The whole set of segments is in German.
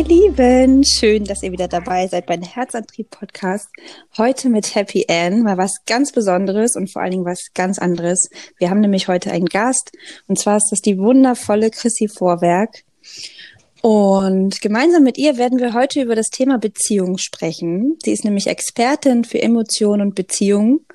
Ihr Lieben, schön, dass ihr wieder dabei seid beim Herzantrieb-Podcast. Heute mit Happy Ann, mal was ganz Besonderes und vor allen Dingen was ganz anderes. Wir haben nämlich heute einen Gast und zwar ist das die wundervolle Chrissy Vorwerk. Und gemeinsam mit ihr werden wir heute über das Thema Beziehung sprechen. Sie ist nämlich Expertin für Emotionen und Beziehungen.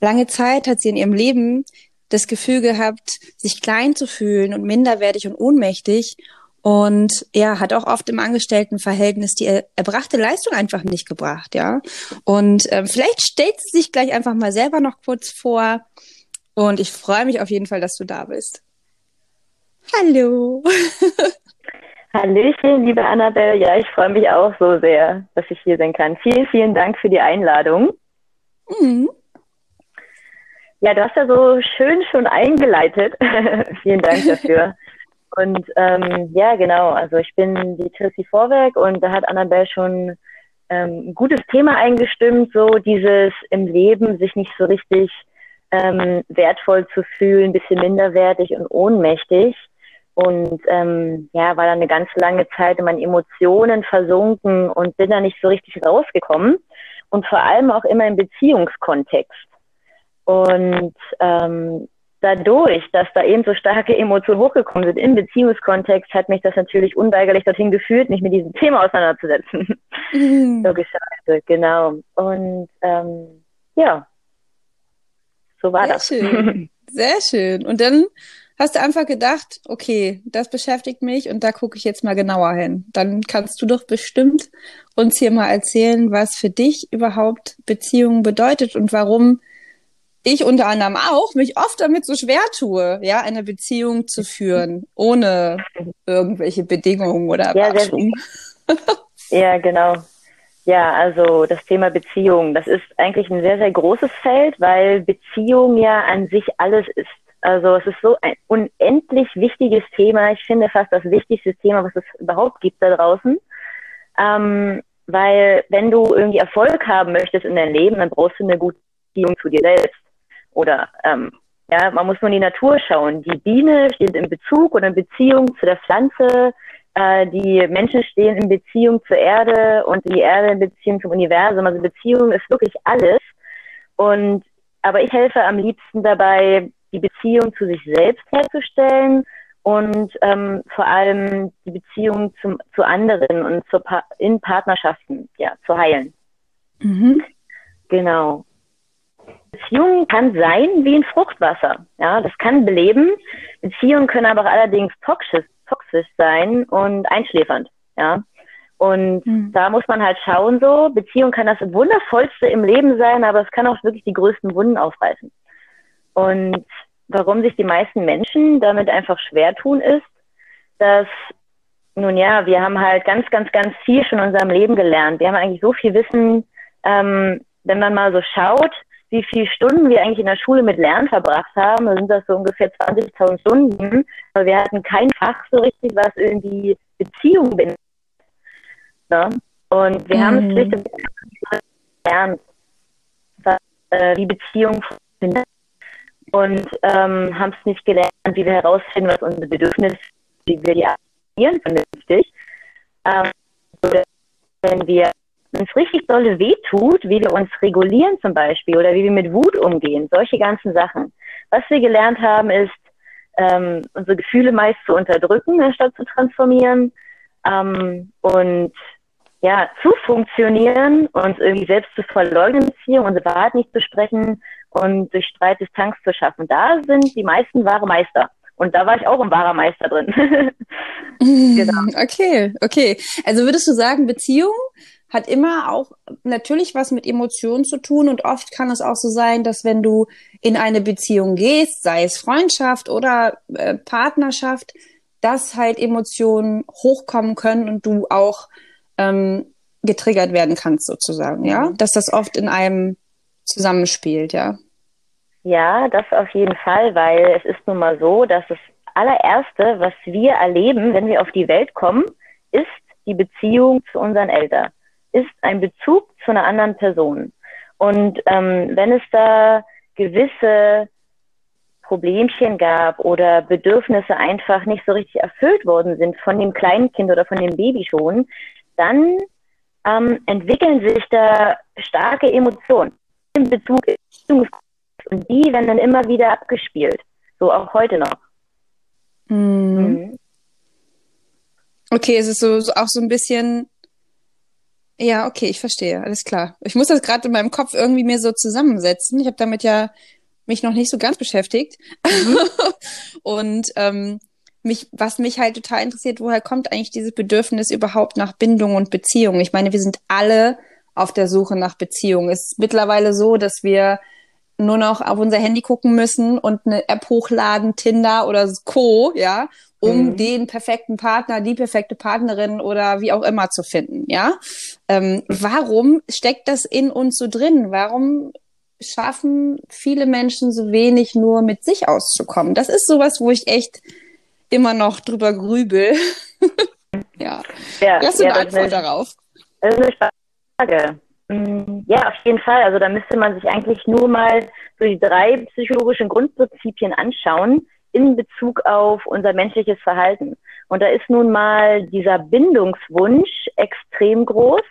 Lange Zeit hat sie in ihrem Leben das Gefühl gehabt, sich klein zu fühlen und minderwertig und ohnmächtig und ja, hat auch oft im Angestelltenverhältnis die erbrachte Leistung einfach nicht gebracht, ja. Und äh, vielleicht stellt sie sich gleich einfach mal selber noch kurz vor. Und ich freue mich auf jeden Fall, dass du da bist. Hallo. Hallöchen, liebe Annabelle. Ja, ich freue mich auch so sehr, dass ich hier sein kann. Vielen, vielen Dank für die Einladung. Mhm. Ja, du hast ja so schön schon eingeleitet. vielen Dank dafür. Und ähm, ja, genau, also ich bin die Tracy Vorwerk und da hat Annabelle schon ähm, ein gutes Thema eingestimmt, so dieses im Leben sich nicht so richtig ähm, wertvoll zu fühlen, bisschen minderwertig und ohnmächtig. Und ähm, ja, war dann eine ganz lange Zeit in meinen Emotionen versunken und bin da nicht so richtig rausgekommen. Und vor allem auch immer im Beziehungskontext. Und ähm, dadurch, dass da eben so starke Emotionen hochgekommen sind im Beziehungskontext, hat mich das natürlich unweigerlich dorthin geführt, mich mit diesem Thema auseinanderzusetzen. Mhm. Logischerweise, genau. Und ähm, ja, so war Sehr das. Schön. Sehr schön. Und dann hast du einfach gedacht, okay, das beschäftigt mich und da gucke ich jetzt mal genauer hin. Dann kannst du doch bestimmt uns hier mal erzählen, was für dich überhaupt Beziehungen bedeutet und warum ich unter anderem auch mich oft damit so schwer tue, ja, eine Beziehung zu führen, ohne irgendwelche Bedingungen oder Erwartungen. Ja, ja, genau. Ja, also das Thema Beziehung, das ist eigentlich ein sehr, sehr großes Feld, weil Beziehung ja an sich alles ist. Also es ist so ein unendlich wichtiges Thema. Ich finde fast das wichtigste Thema, was es überhaupt gibt da draußen. Ähm, weil wenn du irgendwie Erfolg haben möchtest in deinem Leben, dann brauchst du eine gute Beziehung zu dir selbst. Oder ähm, ja, man muss nur in die Natur schauen. Die Biene steht in Bezug oder in Beziehung zu der Pflanze. Äh, die Menschen stehen in Beziehung zur Erde und die Erde in Beziehung zum Universum. Also Beziehung ist wirklich alles. Und aber ich helfe am liebsten dabei, die Beziehung zu sich selbst herzustellen und ähm, vor allem die Beziehung zum, zu anderen und pa in Partnerschaften ja, zu heilen. Mhm. Genau. Beziehung kann sein wie ein Fruchtwasser. Ja, das kann beleben. Beziehungen können aber allerdings toxisch, toxisch sein und einschläfernd. Ja. Und mhm. da muss man halt schauen, so, Beziehung kann das Wundervollste im Leben sein, aber es kann auch wirklich die größten Wunden aufreißen. Und warum sich die meisten Menschen damit einfach schwer tun, ist, dass, nun ja, wir haben halt ganz, ganz, ganz viel schon in unserem Leben gelernt. Wir haben eigentlich so viel Wissen, ähm, wenn man mal so schaut, wie viele Stunden wir eigentlich in der Schule mit Lernen verbracht haben. Da sind das so ungefähr 20.000 Stunden. Aber wir hatten kein Fach so richtig, was irgendwie Beziehungen bin. Ne? Und wir mhm. haben es mhm. schlicht gelernt, was, äh, wie Beziehungen funktionieren. Und ähm, haben es nicht gelernt, wie wir herausfinden, was unsere Bedürfnisse sind, wie wir die aktivieren vernünftig. Ähm, wenn wir wenn richtig dolle weh tut, wie wir uns regulieren zum Beispiel oder wie wir mit Wut umgehen, solche ganzen Sachen. Was wir gelernt haben, ist, ähm, unsere Gefühle meist zu unterdrücken, anstatt zu transformieren ähm, und ja, zu funktionieren, uns irgendwie selbst zu verleugnen, Beziehung, unsere Wahrheit nicht zu sprechen und durch Streit Distanz zu schaffen. Da sind die meisten wahre Meister. Und da war ich auch ein wahrer Meister drin. genau. Okay, okay. Also würdest du sagen, Beziehung hat immer auch natürlich was mit Emotionen zu tun und oft kann es auch so sein, dass wenn du in eine Beziehung gehst, sei es Freundschaft oder äh, Partnerschaft, dass halt Emotionen hochkommen können und du auch ähm, getriggert werden kannst sozusagen, ja, mhm. dass das oft in einem zusammenspielt, ja. Ja, das auf jeden Fall, weil es ist nun mal so, dass das allererste, was wir erleben, wenn wir auf die Welt kommen, ist die Beziehung zu unseren Eltern ist ein Bezug zu einer anderen Person. Und ähm, wenn es da gewisse Problemchen gab oder Bedürfnisse einfach nicht so richtig erfüllt worden sind von dem kleinen Kind oder von dem Baby schon, dann ähm, entwickeln sich da starke Emotionen in Bezug und die werden dann immer wieder abgespielt, so auch heute noch. Mhm. Mhm. Okay, es ist so, so auch so ein bisschen ja, okay, ich verstehe, alles klar. Ich muss das gerade in meinem Kopf irgendwie mir so zusammensetzen. Ich habe damit ja mich noch nicht so ganz beschäftigt. Mhm. und ähm, mich, was mich halt total interessiert, woher kommt eigentlich dieses Bedürfnis überhaupt nach Bindung und Beziehung? Ich meine, wir sind alle auf der Suche nach Beziehung. Es ist mittlerweile so, dass wir nur noch auf unser Handy gucken müssen und eine App hochladen, Tinder oder Co., ja, um mhm. den perfekten Partner, die perfekte Partnerin oder wie auch immer zu finden, ja. Ähm, warum steckt das in uns so drin? Warum schaffen viele Menschen so wenig nur mit sich auszukommen? Das ist sowas, wo ich echt immer noch drüber grübel. ja. ja. Du ja, eine Antwort eine, darauf? Das ist eine Frage. Mm, ja, auf jeden Fall. Also da müsste man sich eigentlich nur mal so die drei psychologischen Grundprinzipien anschauen in Bezug auf unser menschliches Verhalten. Und da ist nun mal dieser Bindungswunsch extrem groß.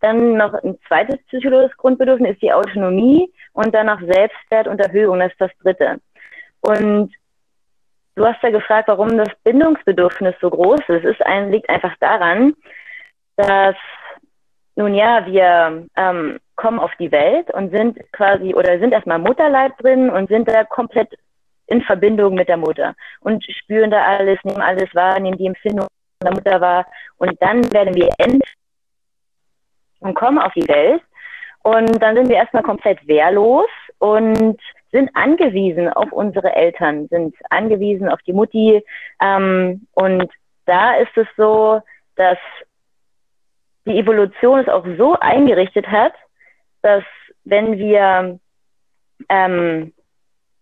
Dann noch ein zweites psychologisches Grundbedürfnis ist die Autonomie und dann noch Selbstwert und Erhöhung, das ist das dritte. Und du hast ja gefragt, warum das Bindungsbedürfnis so groß ist. Es ist ein, liegt einfach daran, dass nun ja, wir ähm, kommen auf die Welt und sind quasi oder sind erstmal Mutterleib drin und sind da komplett in Verbindung mit der Mutter und spüren da alles, nehmen alles wahr, nehmen die Empfindung der Mutter wahr und dann werden wir end und kommen auf die Welt und dann sind wir erstmal komplett wehrlos und sind angewiesen auf unsere Eltern, sind angewiesen auf die Mutti ähm, und da ist es so, dass die Evolution es auch so eingerichtet hat, dass wenn wir ähm,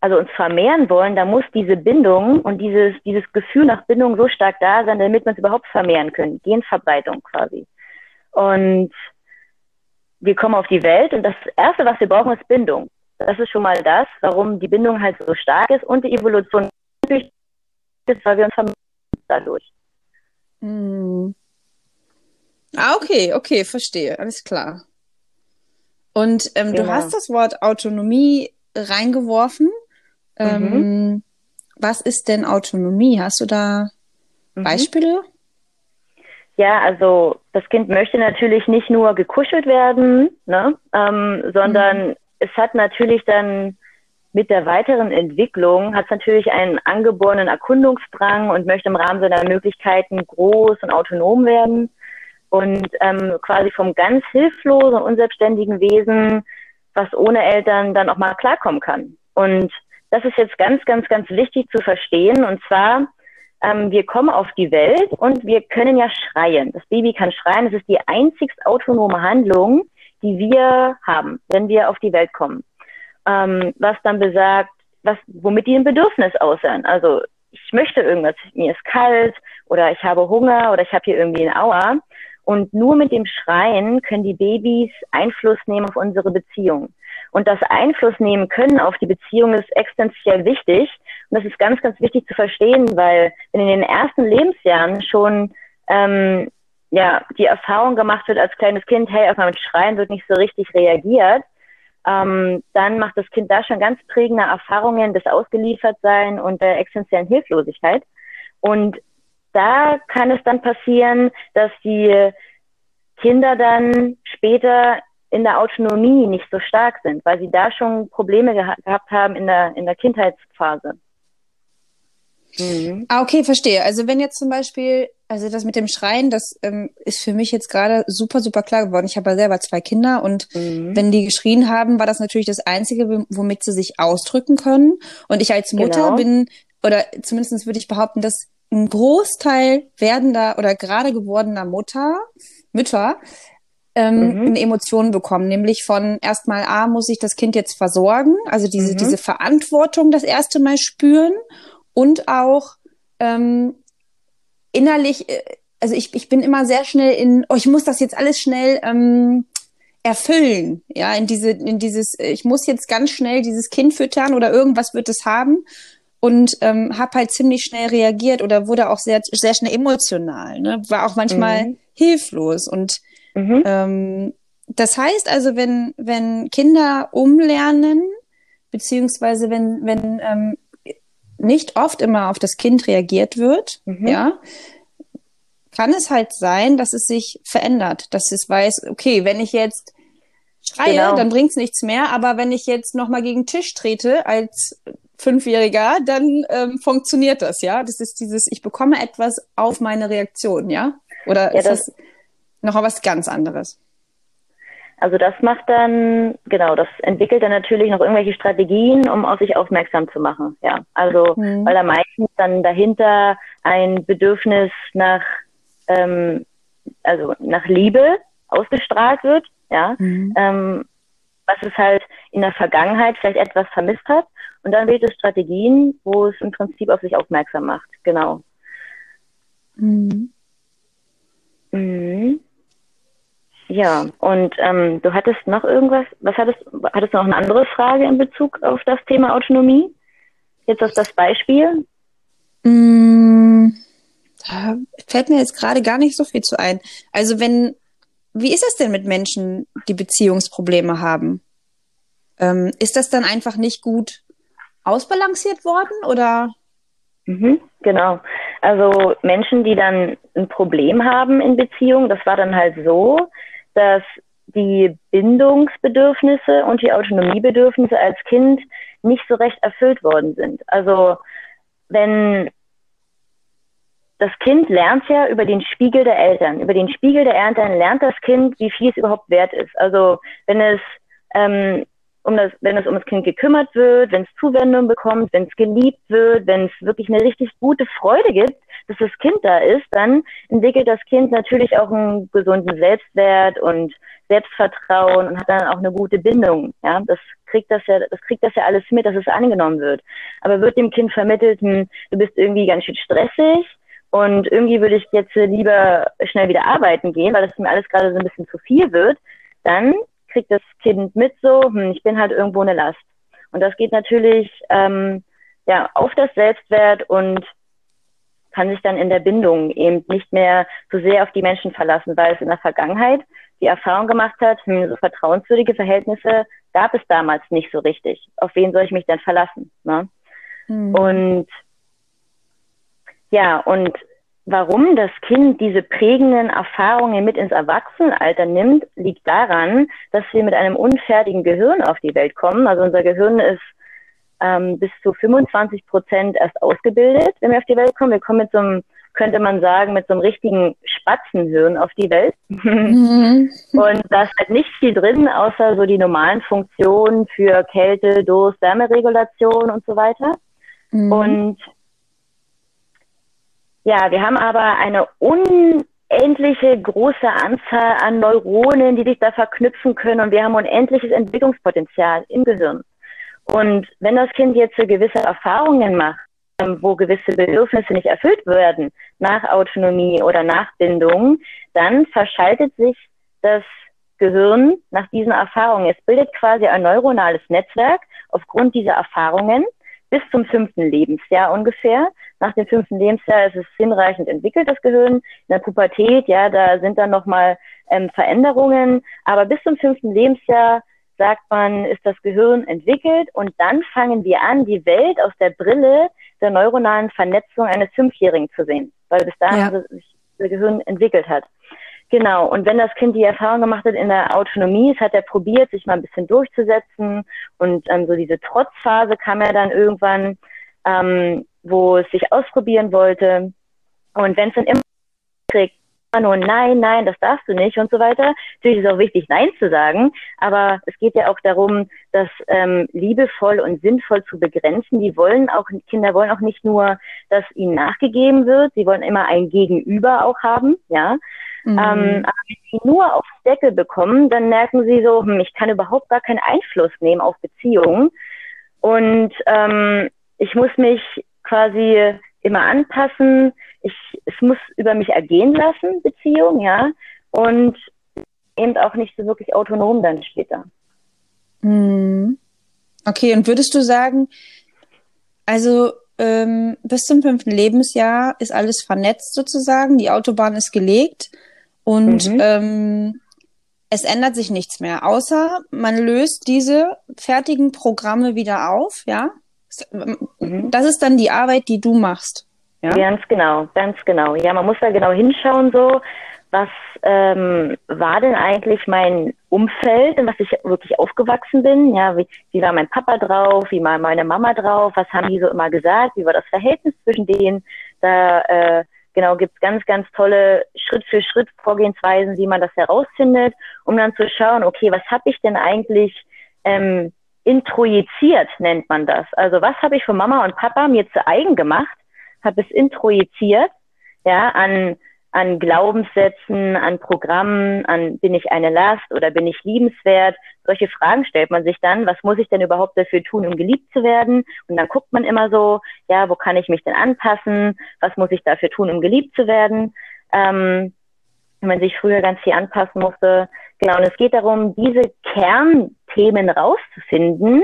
also uns vermehren wollen, da muss diese Bindung und dieses, dieses Gefühl nach Bindung so stark da sein, damit wir uns überhaupt vermehren können. Genverbreitung quasi. Und wir kommen auf die Welt und das Erste, was wir brauchen, ist Bindung. Das ist schon mal das, warum die Bindung halt so stark ist und die Evolution ist, weil wir uns vermehren dadurch. Mhm. Ah, okay, okay, verstehe, alles klar. Und ähm, genau. du hast das Wort Autonomie reingeworfen. Ähm, mhm. Ähm, was ist denn Autonomie? Hast du da mhm. Beispiele? Ja, also das Kind möchte natürlich nicht nur gekuschelt werden, ne, ähm, sondern mhm. es hat natürlich dann mit der weiteren Entwicklung hat es natürlich einen angeborenen Erkundungsdrang und möchte im Rahmen seiner Möglichkeiten groß und autonom werden und ähm, quasi vom ganz hilflosen unselbstständigen Wesen, was ohne Eltern dann auch mal klarkommen kann. Und das ist jetzt ganz, ganz, ganz wichtig zu verstehen. Und zwar, ähm, wir kommen auf die Welt und wir können ja schreien. Das Baby kann schreien. Das ist die einzigst autonome Handlung, die wir haben, wenn wir auf die Welt kommen. Ähm, was dann besagt, was, womit die ein Bedürfnis aussehen. Also ich möchte irgendwas, mir ist kalt oder ich habe Hunger oder ich habe hier irgendwie ein Aua. Und nur mit dem Schreien können die Babys Einfluss nehmen auf unsere Beziehung. Und das Einfluss nehmen können auf die Beziehung ist existenziell wichtig. Und das ist ganz, ganz wichtig zu verstehen, weil wenn in den ersten Lebensjahren schon ähm, ja, die Erfahrung gemacht wird als kleines Kind, hey, auf mein Schreien wird nicht so richtig reagiert, ähm, dann macht das Kind da schon ganz prägende Erfahrungen des Ausgeliefertsein und der existenziellen Hilflosigkeit. Und da kann es dann passieren, dass die Kinder dann später in der Autonomie nicht so stark sind, weil sie da schon Probleme geha gehabt haben in der, in der Kindheitsphase. Mhm. Ah, okay, verstehe. Also wenn jetzt zum Beispiel, also das mit dem Schreien, das ähm, ist für mich jetzt gerade super, super klar geworden. Ich habe ja selber zwei Kinder und mhm. wenn die geschrien haben, war das natürlich das Einzige, womit sie sich ausdrücken können. Und ich als Mutter genau. bin, oder zumindest würde ich behaupten, dass ein Großteil werdender oder gerade gewordener Mutter, Mütter ähm, mhm. eine Emotion bekommen, nämlich von erstmal A, muss ich das Kind jetzt versorgen, also diese, mhm. diese Verantwortung das erste Mal spüren und auch ähm, innerlich, äh, also ich, ich bin immer sehr schnell in, oh, ich muss das jetzt alles schnell ähm, erfüllen, ja, in diese, in dieses, ich muss jetzt ganz schnell dieses Kind füttern oder irgendwas wird es haben und ähm, habe halt ziemlich schnell reagiert oder wurde auch sehr, sehr schnell emotional. Ne? War auch manchmal mhm. hilflos. Und mhm. ähm, das heißt also, wenn, wenn Kinder umlernen, beziehungsweise wenn, wenn ähm, nicht oft immer auf das Kind reagiert wird, mhm. ja, kann es halt sein, dass es sich verändert, dass es weiß, okay, wenn ich jetzt schreie, genau. dann bringt's nichts mehr, aber wenn ich jetzt nochmal gegen den Tisch trete als Fünfjähriger, dann ähm, funktioniert das, ja. Das ist dieses, ich bekomme etwas auf meine Reaktion, ja? Oder ja, ist das, das noch was ganz anderes? Also das macht dann, genau, das entwickelt dann natürlich noch irgendwelche Strategien, um auf sich aufmerksam zu machen. Ja, also mhm. weil da meistens dann dahinter ein Bedürfnis nach, ähm, also nach Liebe ausgestrahlt wird. Ja, mhm. ähm, was es halt in der Vergangenheit vielleicht etwas vermisst hat. Und dann wählt es Strategien, wo es im Prinzip auf sich aufmerksam macht. Genau. Mhm. Mhm. Ja, und ähm, du hattest noch irgendwas, was hattest, hattest du noch eine andere Frage in Bezug auf das Thema Autonomie? Jetzt auf das Beispiel? Mm, da fällt mir jetzt gerade gar nicht so viel zu ein. Also wenn, wie ist das denn mit Menschen, die Beziehungsprobleme haben? Ähm, ist das dann einfach nicht gut ausbalanciert worden oder? Mhm, genau. Also Menschen, die dann ein Problem haben in Beziehung, das war dann halt so, dass die Bindungsbedürfnisse und die Autonomiebedürfnisse als Kind nicht so recht erfüllt worden sind. Also wenn das Kind lernt ja über den Spiegel der Eltern. Über den Spiegel der Eltern lernt das Kind, wie viel es überhaupt wert ist. Also wenn es ähm, um das, wenn es um das Kind gekümmert wird, wenn es Zuwendung bekommt, wenn es geliebt wird, wenn es wirklich eine richtig gute Freude gibt, dass das Kind da ist, dann entwickelt das Kind natürlich auch einen gesunden Selbstwert und Selbstvertrauen und hat dann auch eine gute Bindung. Ja, das kriegt das ja, das kriegt das ja alles mit, dass es angenommen wird. Aber wird dem Kind vermittelt, hm, du bist irgendwie ganz schön stressig und irgendwie würde ich jetzt lieber schnell wieder arbeiten gehen, weil das mir alles gerade so ein bisschen zu viel wird, dann kriegt das Kind mit so, hm, ich bin halt irgendwo eine Last. Und das geht natürlich ähm, ja auf das Selbstwert und kann sich dann in der Bindung eben nicht mehr so sehr auf die Menschen verlassen, weil es in der Vergangenheit die Erfahrung gemacht hat, hm, so vertrauenswürdige Verhältnisse gab es damals nicht so richtig. Auf wen soll ich mich denn verlassen? Ne? Mhm. Und ja, und Warum das Kind diese prägenden Erfahrungen mit ins Erwachsenenalter nimmt, liegt daran, dass wir mit einem unfertigen Gehirn auf die Welt kommen. Also unser Gehirn ist ähm, bis zu 25 Prozent erst ausgebildet, wenn wir auf die Welt kommen. Wir kommen mit so einem, könnte man sagen, mit so einem richtigen Spatzenhirn auf die Welt. Mhm. Und da ist halt nicht viel drin, außer so die normalen Funktionen für Kälte, Durst, Wärmeregulation und so weiter. Mhm. Und ja, wir haben aber eine unendliche große Anzahl an Neuronen, die sich da verknüpfen können und wir haben unendliches Entwicklungspotenzial im Gehirn. Und wenn das Kind jetzt gewisse Erfahrungen macht, ähm, wo gewisse Bedürfnisse nicht erfüllt werden, nach Autonomie oder nach Bindung, dann verschaltet sich das Gehirn nach diesen Erfahrungen. Es bildet quasi ein neuronales Netzwerk aufgrund dieser Erfahrungen bis zum fünften Lebensjahr ungefähr. Nach dem fünften Lebensjahr ist es hinreichend entwickelt, das Gehirn. In der Pubertät, ja, da sind dann nochmal ähm, Veränderungen. Aber bis zum fünften Lebensjahr sagt man, ist das Gehirn entwickelt und dann fangen wir an, die Welt aus der Brille der neuronalen Vernetzung eines Fünfjährigen zu sehen, weil bis dahin ja. sich das Gehirn entwickelt hat. Genau, und wenn das Kind die Erfahrung gemacht hat in der Autonomie, es hat er probiert, sich mal ein bisschen durchzusetzen und ähm, so diese Trotzphase kam er dann irgendwann, ähm, wo es sich ausprobieren wollte. Und wenn es dann immer kriegt, nur nein, nein, das darfst du nicht und so weiter. Natürlich ist es auch wichtig, nein zu sagen, aber es geht ja auch darum, das ähm, liebevoll und sinnvoll zu begrenzen. Die wollen auch, Kinder wollen auch nicht nur, dass ihnen nachgegeben wird, sie wollen immer ein Gegenüber auch haben, ja. Mhm. Ähm, aber wenn sie nur aufs Deckel bekommen, dann merken sie so, hm, ich kann überhaupt gar keinen Einfluss nehmen auf Beziehungen. Und ähm, ich muss mich quasi immer anpassen. Ich, es muss über mich ergehen lassen, Beziehung, ja. Und eben auch nicht so wirklich autonom dann später. Mhm. Okay, und würdest du sagen, also ähm, bis zum fünften Lebensjahr ist alles vernetzt sozusagen, die Autobahn ist gelegt und mhm. ähm, es ändert sich nichts mehr, außer man löst diese fertigen Programme wieder auf, ja. Mhm. Das ist dann die Arbeit, die du machst. Ja? Ganz genau, ganz genau. Ja, man muss da genau hinschauen, so, was ähm, war denn eigentlich mein Umfeld, in was ich wirklich aufgewachsen bin? Ja, wie, wie war mein Papa drauf? Wie war meine Mama drauf? Was haben die so immer gesagt? Wie war das Verhältnis zwischen denen? Da äh, genau gibt's ganz, ganz tolle Schritt für Schritt Vorgehensweisen, wie man das herausfindet, um dann zu schauen, okay, was habe ich denn eigentlich ähm, introjiziert, nennt man das. Also was habe ich von Mama und Papa mir zu eigen gemacht, habe es introjiziert, ja, an an Glaubenssätzen, an Programmen, an bin ich eine Last oder bin ich liebenswert? Solche Fragen stellt man sich dann. Was muss ich denn überhaupt dafür tun, um geliebt zu werden? Und dann guckt man immer so, ja, wo kann ich mich denn anpassen? Was muss ich dafür tun, um geliebt zu werden? Ähm, wenn man sich früher ganz viel anpassen musste. Genau, und es geht darum, diese Kernthemen rauszufinden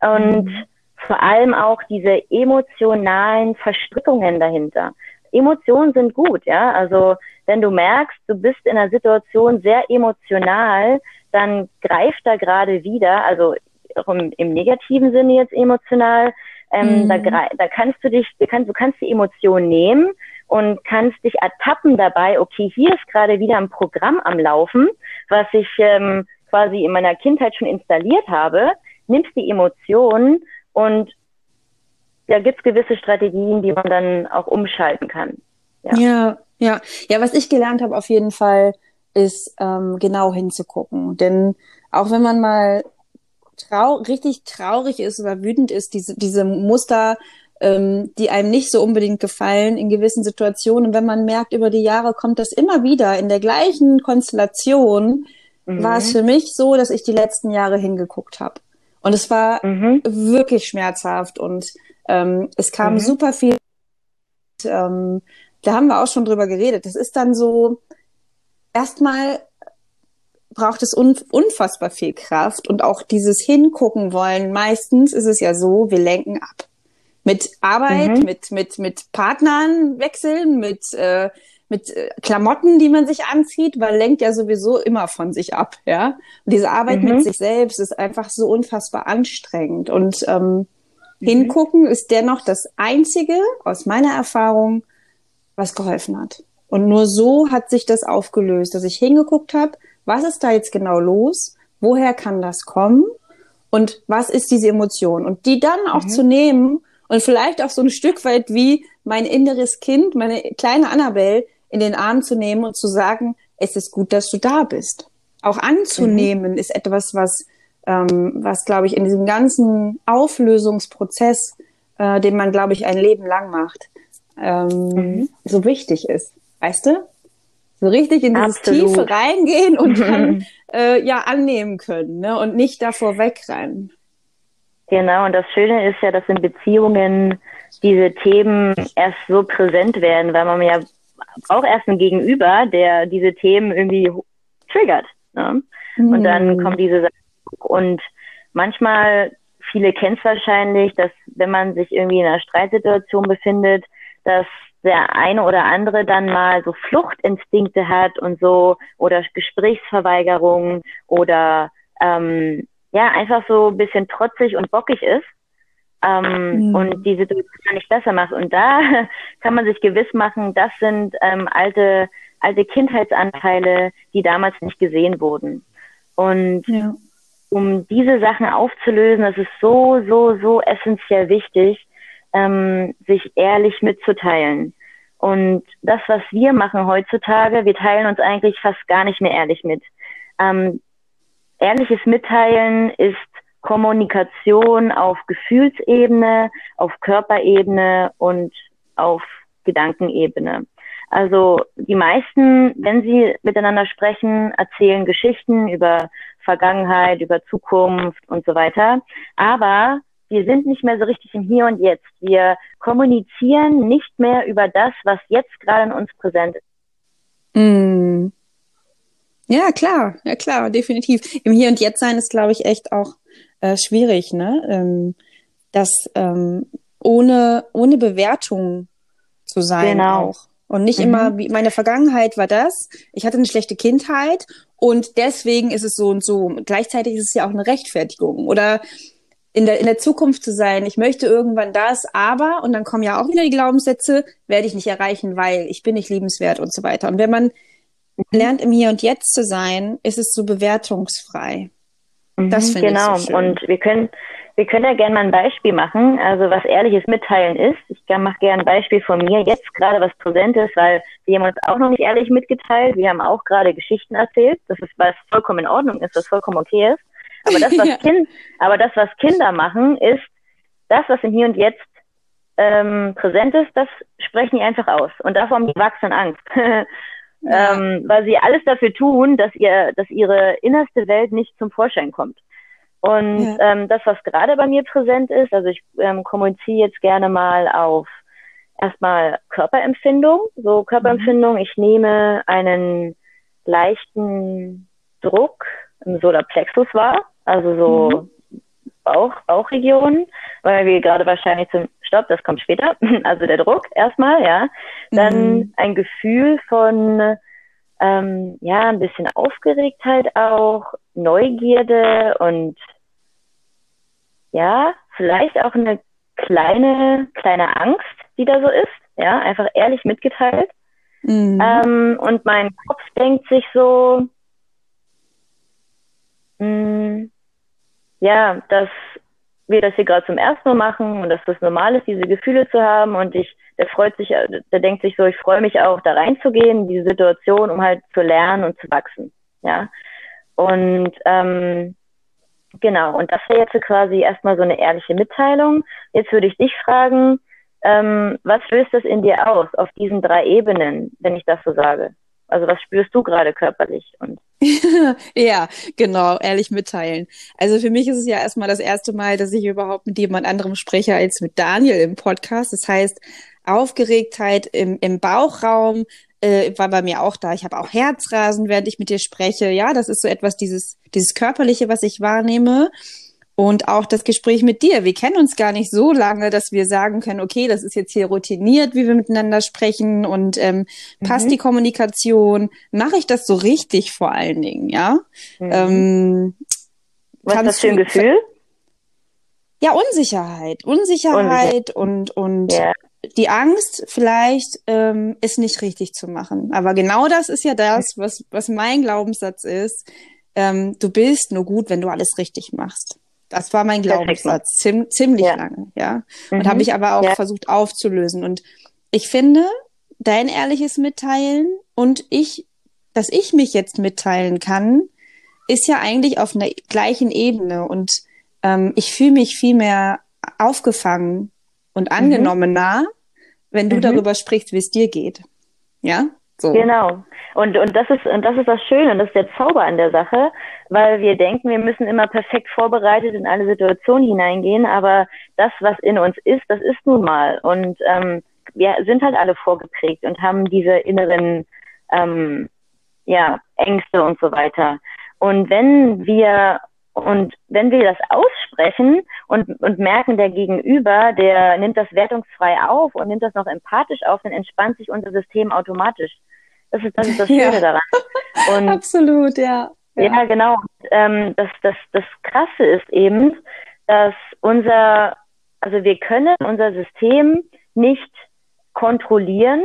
und mhm. vor allem auch diese emotionalen Verstrickungen dahinter. Emotionen sind gut, ja. Also wenn du merkst, du bist in einer Situation sehr emotional, dann greift da gerade wieder, also auch im, im negativen Sinne jetzt emotional, ähm, mhm. da, da kannst du dich, du kannst, du kannst die Emotion nehmen und kannst dich ertappen dabei, okay, hier ist gerade wieder ein Programm am Laufen, was ich ähm, quasi in meiner Kindheit schon installiert habe, nimmst die Emotionen und ja, gibt es gewisse Strategien, die man dann auch umschalten kann. Ja, ja, ja. ja was ich gelernt habe auf jeden Fall, ist ähm, genau hinzugucken. Denn auch wenn man mal trau richtig traurig ist oder wütend ist, diese, diese Muster, ähm, die einem nicht so unbedingt gefallen in gewissen Situationen, und wenn man merkt, über die Jahre kommt das immer wieder in der gleichen Konstellation, mhm. war es für mich so, dass ich die letzten Jahre hingeguckt habe. Und es war mhm. wirklich schmerzhaft und ähm, es kam mhm. super viel. Ähm, da haben wir auch schon drüber geredet. Das ist dann so, erstmal braucht es un unfassbar viel Kraft und auch dieses Hingucken wollen. Meistens ist es ja so, wir lenken ab. Mit Arbeit, mhm. mit, mit, mit Partnern wechseln, mit, äh, mit äh, Klamotten, die man sich anzieht, weil lenkt ja sowieso immer von sich ab, ja. Und diese Arbeit mhm. mit sich selbst ist einfach so unfassbar anstrengend. Und ähm. Hingucken ist dennoch das Einzige aus meiner Erfahrung, was geholfen hat. Und nur so hat sich das aufgelöst, dass ich hingeguckt habe, was ist da jetzt genau los, woher kann das kommen und was ist diese Emotion. Und die dann auch mhm. zu nehmen und vielleicht auch so ein Stück weit wie mein inneres Kind, meine kleine Annabelle, in den Arm zu nehmen und zu sagen, es ist gut, dass du da bist. Auch anzunehmen mhm. ist etwas, was ähm, was, glaube ich, in diesem ganzen Auflösungsprozess, äh, den man, glaube ich, ein Leben lang macht, ähm, mhm. so wichtig ist. Weißt du? So richtig in dieses Absolut. Tiefe reingehen und dann äh, ja annehmen können ne? und nicht davor wegrennen. Genau, und das Schöne ist ja, dass in Beziehungen diese Themen erst so präsent werden, weil man ja auch erst ein Gegenüber, der diese Themen irgendwie triggert. Ne? Und mhm. dann kommt diese und manchmal, viele kennen es wahrscheinlich, dass wenn man sich irgendwie in einer Streitsituation befindet, dass der eine oder andere dann mal so Fluchtinstinkte hat und so oder Gesprächsverweigerung oder ähm, ja einfach so ein bisschen trotzig und bockig ist ähm, mhm. und die Situation nicht besser macht. Und da kann man sich gewiss machen, das sind ähm, alte alte Kindheitsanteile, die damals nicht gesehen wurden. Und ja um diese Sachen aufzulösen, das ist so, so, so essentiell wichtig, ähm, sich ehrlich mitzuteilen. Und das, was wir machen heutzutage, wir teilen uns eigentlich fast gar nicht mehr ehrlich mit. Ähm, ehrliches Mitteilen ist Kommunikation auf Gefühlsebene, auf Körperebene und auf Gedankenebene. Also die meisten, wenn sie miteinander sprechen, erzählen Geschichten über Vergangenheit, über Zukunft und so weiter. Aber wir sind nicht mehr so richtig im Hier und Jetzt. Wir kommunizieren nicht mehr über das, was jetzt gerade in uns präsent ist. Mm. Ja, klar, ja klar, definitiv. Im Hier und Jetzt sein ist, glaube ich, echt auch äh, schwierig, ne? Ähm, das ähm, ohne, ohne Bewertung zu sein genau. auch. Und nicht mhm. immer, wie meine Vergangenheit war das, ich hatte eine schlechte Kindheit und deswegen ist es so und so. Gleichzeitig ist es ja auch eine Rechtfertigung. Oder in der, in der Zukunft zu sein, ich möchte irgendwann das, aber, und dann kommen ja auch wieder die Glaubenssätze, werde ich nicht erreichen, weil ich bin nicht liebenswert und so weiter. Und wenn man lernt, im Hier und Jetzt zu sein, ist es so bewertungsfrei. Das mhm, finde genau. ich so schön. Und wir können, wir können ja gerne mal ein Beispiel machen, also was ehrliches Mitteilen ist. Ich mache gerne ein Beispiel von mir jetzt gerade, was präsent ist, weil wir haben uns auch noch nicht ehrlich mitgeteilt. Wir haben auch gerade Geschichten erzählt. Das ist, was vollkommen in Ordnung ist, was vollkommen okay ist. Aber das, was, ja. kind, aber das, was Kinder machen, ist das, was im Hier und Jetzt ähm, präsent ist, das sprechen die einfach aus. Und davor haben die Erwachsenen Angst. Ja. ähm, weil sie alles dafür tun, dass ihr, dass ihre innerste Welt nicht zum Vorschein kommt. Und ja. ähm, das, was gerade bei mir präsent ist, also ich ähm, kommuniziere jetzt gerne mal auf erstmal Körperempfindung. So Körperempfindung, mhm. ich nehme einen leichten Druck im Solarplexus wahr, also so mhm. Bauch, Bauchregion, weil wir gerade wahrscheinlich zum Stopp, das kommt später, also der Druck erstmal, ja. Dann mhm. ein Gefühl von ähm, ja, ein bisschen Aufgeregtheit auch, Neugierde und ja, vielleicht auch eine kleine, kleine Angst, die da so ist, ja, einfach ehrlich mitgeteilt. Mhm. Ähm, und mein Kopf denkt sich so, mh, mm, ja, dass wir das hier gerade zum ersten Mal machen und dass das normal ist, diese Gefühle zu haben und ich, der freut sich, der denkt sich so, ich freue mich auch, da reinzugehen, diese Situation, um halt zu lernen und zu wachsen, ja. Und ähm, genau, und das wäre jetzt quasi erstmal so eine ehrliche Mitteilung. Jetzt würde ich dich fragen, ähm, was löst das in dir aus auf diesen drei Ebenen, wenn ich das so sage? Also was spürst du gerade körperlich? Und ja, genau, ehrlich mitteilen. Also für mich ist es ja erstmal das erste Mal, dass ich überhaupt mit jemand anderem spreche als mit Daniel im Podcast. Das heißt, Aufgeregtheit im, im Bauchraum äh, war bei mir auch da. Ich habe auch Herzrasen, während ich mit dir spreche. Ja, das ist so etwas, dieses, dieses Körperliche, was ich wahrnehme. Und auch das Gespräch mit dir. Wir kennen uns gar nicht so lange, dass wir sagen können, okay, das ist jetzt hier routiniert, wie wir miteinander sprechen und ähm, mhm. passt die Kommunikation. Mache ich das so richtig vor allen Dingen, ja? Mhm. Ähm, Was ist das für ein Gefühl? Ja, Unsicherheit. Unsicherheit Unsicher. und, und yeah. Die Angst, vielleicht ähm, ist nicht richtig zu machen. Aber genau das ist ja das, was, was mein Glaubenssatz ist. Ähm, du bist nur gut, wenn du alles richtig machst. Das war mein Glaubenssatz, ziem ziemlich ja. lange, ja. Und mhm. habe ich aber auch ja. versucht aufzulösen. Und ich finde, dein ehrliches Mitteilen und ich, dass ich mich jetzt mitteilen kann, ist ja eigentlich auf einer gleichen Ebene. Und ähm, ich fühle mich viel mehr aufgefangen und mhm. angenommener, mhm. wenn du mhm. darüber sprichst, wie es dir geht. Ja? So. Genau. Und, und das ist, und das ist das Schöne und das ist der Zauber an der Sache, weil wir denken, wir müssen immer perfekt vorbereitet in alle Situationen hineingehen, aber das, was in uns ist, das ist nun mal. Und ähm, wir sind halt alle vorgeprägt und haben diese inneren ähm, ja, Ängste und so weiter. Und wenn wir und wenn wir das aussprechen und, und merken, der Gegenüber, der nimmt das wertungsfrei auf und nimmt das noch empathisch auf, dann entspannt sich unser System automatisch. Das ist das, ist das Schöne ja. daran. Und, Absolut, ja. Ja, ja genau. Ähm, das, das, das Krasse ist eben, dass unser, also wir können unser System nicht kontrollieren.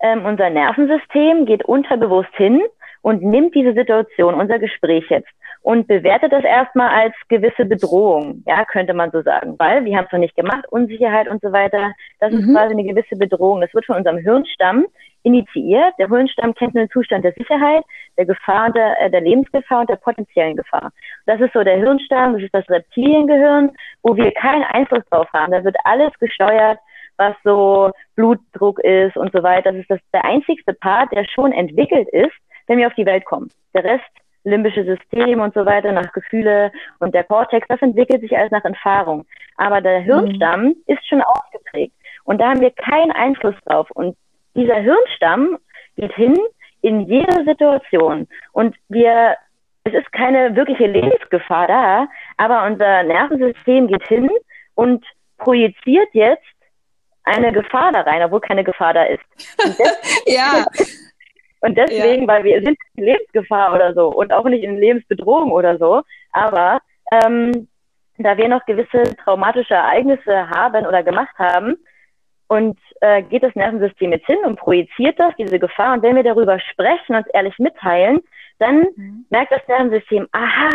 Ähm, unser Nervensystem geht unterbewusst hin und nimmt diese Situation, unser Gespräch jetzt und bewertet das erstmal als gewisse Bedrohung, ja, könnte man so sagen, weil wir haben es noch nicht gemacht, Unsicherheit und so weiter, das mhm. ist quasi eine gewisse Bedrohung. Das wird von unserem Hirnstamm initiiert. Der Hirnstamm kennt nur den Zustand der Sicherheit, der Gefahr, der, äh, der Lebensgefahr und der potenziellen Gefahr. Das ist so der Hirnstamm, das ist das Reptiliengehirn, wo wir keinen Einfluss drauf haben. Da wird alles gesteuert, was so Blutdruck ist und so weiter. Das ist das, der einzigste Part, der schon entwickelt ist, wenn wir auf die Welt kommen. Der Rest limbische System und so weiter, nach Gefühle und der Cortex, das entwickelt sich alles nach Erfahrung. Aber der Hirnstamm mhm. ist schon ausgeprägt und da haben wir keinen Einfluss drauf. Und dieser Hirnstamm geht hin in jede Situation und wir, es ist keine wirkliche Lebensgefahr da, aber unser Nervensystem geht hin und projiziert jetzt eine Gefahr da rein, obwohl keine Gefahr da ist. ja. Und deswegen, ja. weil wir sind in Lebensgefahr oder so und auch nicht in Lebensbedrohung oder so, aber ähm, da wir noch gewisse traumatische Ereignisse haben oder gemacht haben, und äh, geht das Nervensystem jetzt hin und projiziert das, diese Gefahr. Und wenn wir darüber sprechen, uns ehrlich mitteilen, dann mhm. merkt das Nervensystem, aha,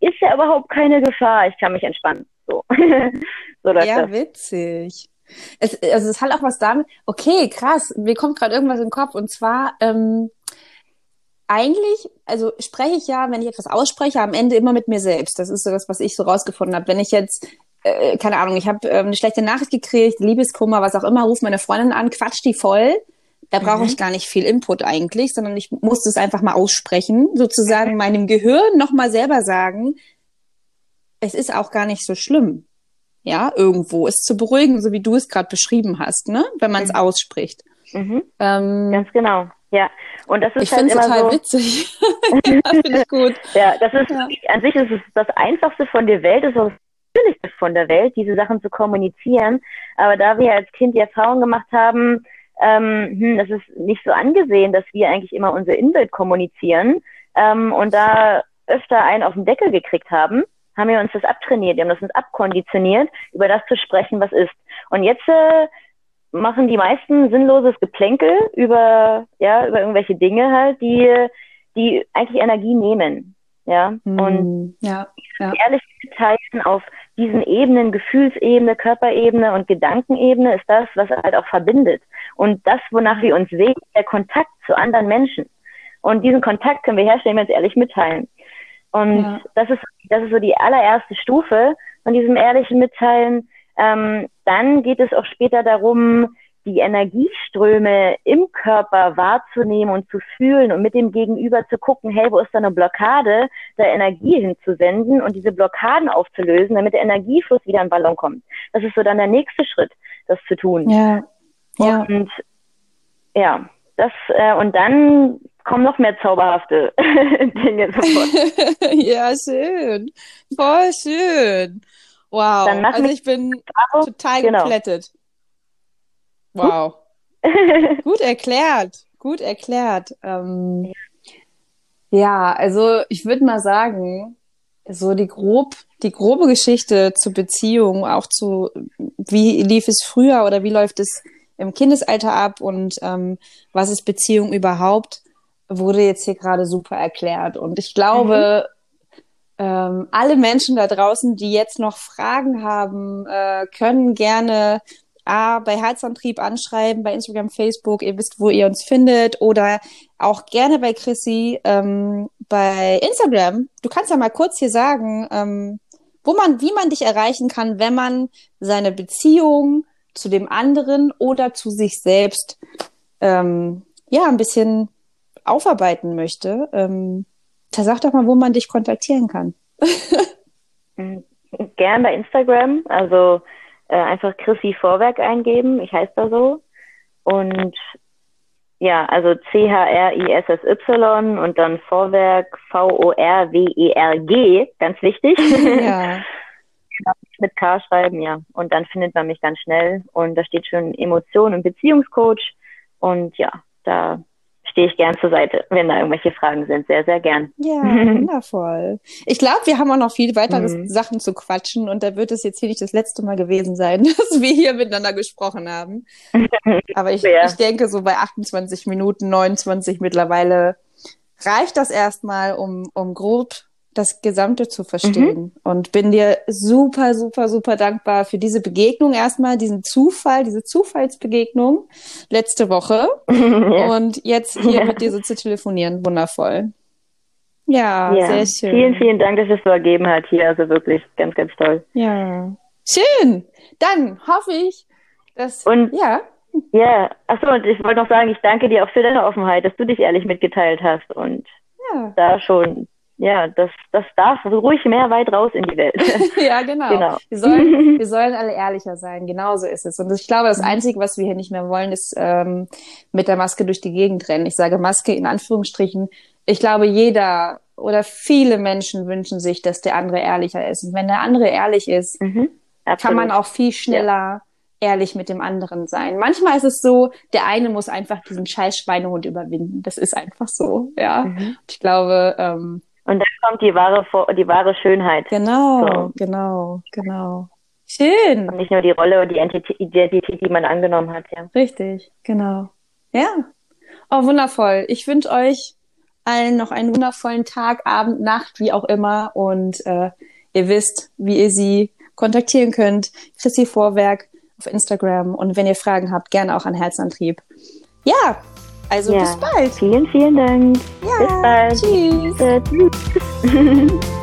ist ja überhaupt keine Gefahr, ich kann mich entspannen. So, so ja, das. witzig. Es, also es hat auch was damit, okay, krass, mir kommt gerade irgendwas im Kopf und zwar, ähm, eigentlich, also spreche ich ja, wenn ich etwas ausspreche, am Ende immer mit mir selbst. Das ist so das, was ich so rausgefunden habe. Wenn ich jetzt äh, keine Ahnung, ich habe äh, eine schlechte Nachricht gekriegt, Liebeskummer, was auch immer, ruft meine Freundin an, quatscht die voll. Da brauche mhm. ich gar nicht viel Input eigentlich, sondern ich muss es einfach mal aussprechen, sozusagen meinem Gehirn nochmal selber sagen, es ist auch gar nicht so schlimm. Ja, irgendwo es zu beruhigen, so wie du es gerade beschrieben hast, ne? Wenn man es mhm. ausspricht. Mhm. Ähm, Ganz genau. Ja, und das ist ich halt es total so, witzig. finde ich gut. Ja, das ist ja. an sich ist es das Einfachste von der Welt, ist auch Natürlichste von der Welt, diese Sachen zu kommunizieren. Aber da wir als Kind die Erfahrung gemacht haben, ähm, hm, das ist nicht so angesehen, dass wir eigentlich immer unser Inbild kommunizieren ähm, und da öfter einen auf den Deckel gekriegt haben, haben wir uns das abtrainiert, wir haben das uns abkonditioniert, über das zu sprechen, was ist. Und jetzt äh, machen die meisten sinnloses Geplänkel über, ja, über irgendwelche Dinge halt, die, die eigentlich Energie nehmen. Ja, mm, und ja, ja. ehrlich mitteilen auf diesen Ebenen, Gefühlsebene, Körperebene und Gedankenebene ist das, was halt auch verbindet. Und das, wonach wir uns sehen, der Kontakt zu anderen Menschen. Und diesen Kontakt können wir herstellen, wenn wir uns ehrlich mitteilen. Und ja. das ist, das ist so die allererste Stufe von diesem ehrlichen Mitteilen. Ähm, dann geht es auch später darum, die Energieströme im Körper wahrzunehmen und zu fühlen und mit dem Gegenüber zu gucken, hey, wo ist da eine Blockade, da Energie hinzusenden und diese Blockaden aufzulösen, damit der Energiefluss wieder in Ballon kommt. Das ist so dann der nächste Schritt, das zu tun. Ja. ja. Und ja, das äh, und dann kommen noch mehr zauberhafte Dinge sofort. ja, schön. Voll schön. Wow. also ich bin total genau. geplättet. Wow. Gut erklärt. Gut erklärt. Ähm, ja, also ich würde mal sagen, so die grob, die grobe Geschichte zur Beziehung, auch zu, wie lief es früher oder wie läuft es im Kindesalter ab und ähm, was ist Beziehung überhaupt, wurde jetzt hier gerade super erklärt. Und ich glaube, mhm. ähm, alle Menschen da draußen, die jetzt noch Fragen haben, äh, können gerne A, bei Herzantrieb anschreiben, bei Instagram, Facebook, ihr wisst, wo ihr uns findet oder auch gerne bei Chrissy ähm, bei Instagram. Du kannst ja mal kurz hier sagen, ähm, wo man, wie man dich erreichen kann, wenn man seine Beziehung zu dem anderen oder zu sich selbst ähm, ja ein bisschen aufarbeiten möchte. Ähm, da sag doch mal, wo man dich kontaktieren kann. Gern bei Instagram, also äh, einfach Chrissy Vorwerk eingeben. Ich heiße da so. Und ja, also C-H-R-I-S-S-Y und dann Vorwerk V-O-R-W-E-R-G, ganz wichtig. Ja. Mit K schreiben, ja. Und dann findet man mich ganz schnell. Und da steht schon Emotion- und Beziehungscoach. Und ja, da stehe ich gern zur Seite, wenn da irgendwelche Fragen sind. Sehr, sehr gern. Ja, wundervoll. Ich glaube, wir haben auch noch viel weitere mhm. Sachen zu quatschen und da wird es jetzt hier nicht das letzte Mal gewesen sein, dass wir hier miteinander gesprochen haben. Aber ich, ja. ich denke, so bei 28 Minuten, 29 mittlerweile reicht das erstmal, um, um grob das Gesamte zu verstehen. Mhm. Und bin dir super, super, super dankbar für diese Begegnung erstmal, diesen Zufall, diese Zufallsbegegnung letzte Woche. ja. Und jetzt hier ja. mit dir so zu telefonieren. Wundervoll. Ja, ja, sehr schön. Vielen, vielen Dank, dass es so ergeben hat hier. Also wirklich ganz, ganz toll. Ja. Schön. Dann hoffe ich, dass. Und ja. Ja, achso, und ich wollte noch sagen, ich danke dir auch für deine Offenheit, dass du dich ehrlich mitgeteilt hast und ja. da schon ja, das, das darf ruhig mehr weit raus in die Welt. ja, genau. genau. Wir, sollen, wir sollen alle ehrlicher sein. Genauso ist es. Und ich glaube, das. Einzige, was wir hier nicht mehr wollen, ist ähm, mit der Maske durch die Gegend rennen. Ich sage Maske in Anführungsstrichen. Ich glaube, jeder oder viele Menschen wünschen sich, dass der andere ehrlicher ist. Und wenn der andere ehrlich ist, mhm. Kann man auch viel schneller ja. ehrlich mit dem anderen sein. Manchmal ist es so, der eine muss einfach diesen scheiß Schweinehund überwinden. Das ist einfach so, ja. Mhm. Ich glaube, ähm, kommt die wahre, die wahre Schönheit. Genau, so. genau, genau. Schön. Und nicht nur die Rolle und die Identität, die man angenommen hat, ja. Richtig, genau. Ja. Oh, wundervoll. Ich wünsche euch allen noch einen wundervollen Tag, Abend, Nacht, wie auch immer. Und äh, ihr wisst, wie ihr sie kontaktieren könnt. Chrissy Vorwerk auf Instagram. Und wenn ihr Fragen habt, gerne auch an Herzantrieb. Ja, also ja. bis bald. Vielen, vielen Dank. Ja, bis bald. Tschüss. Äh, tschüss.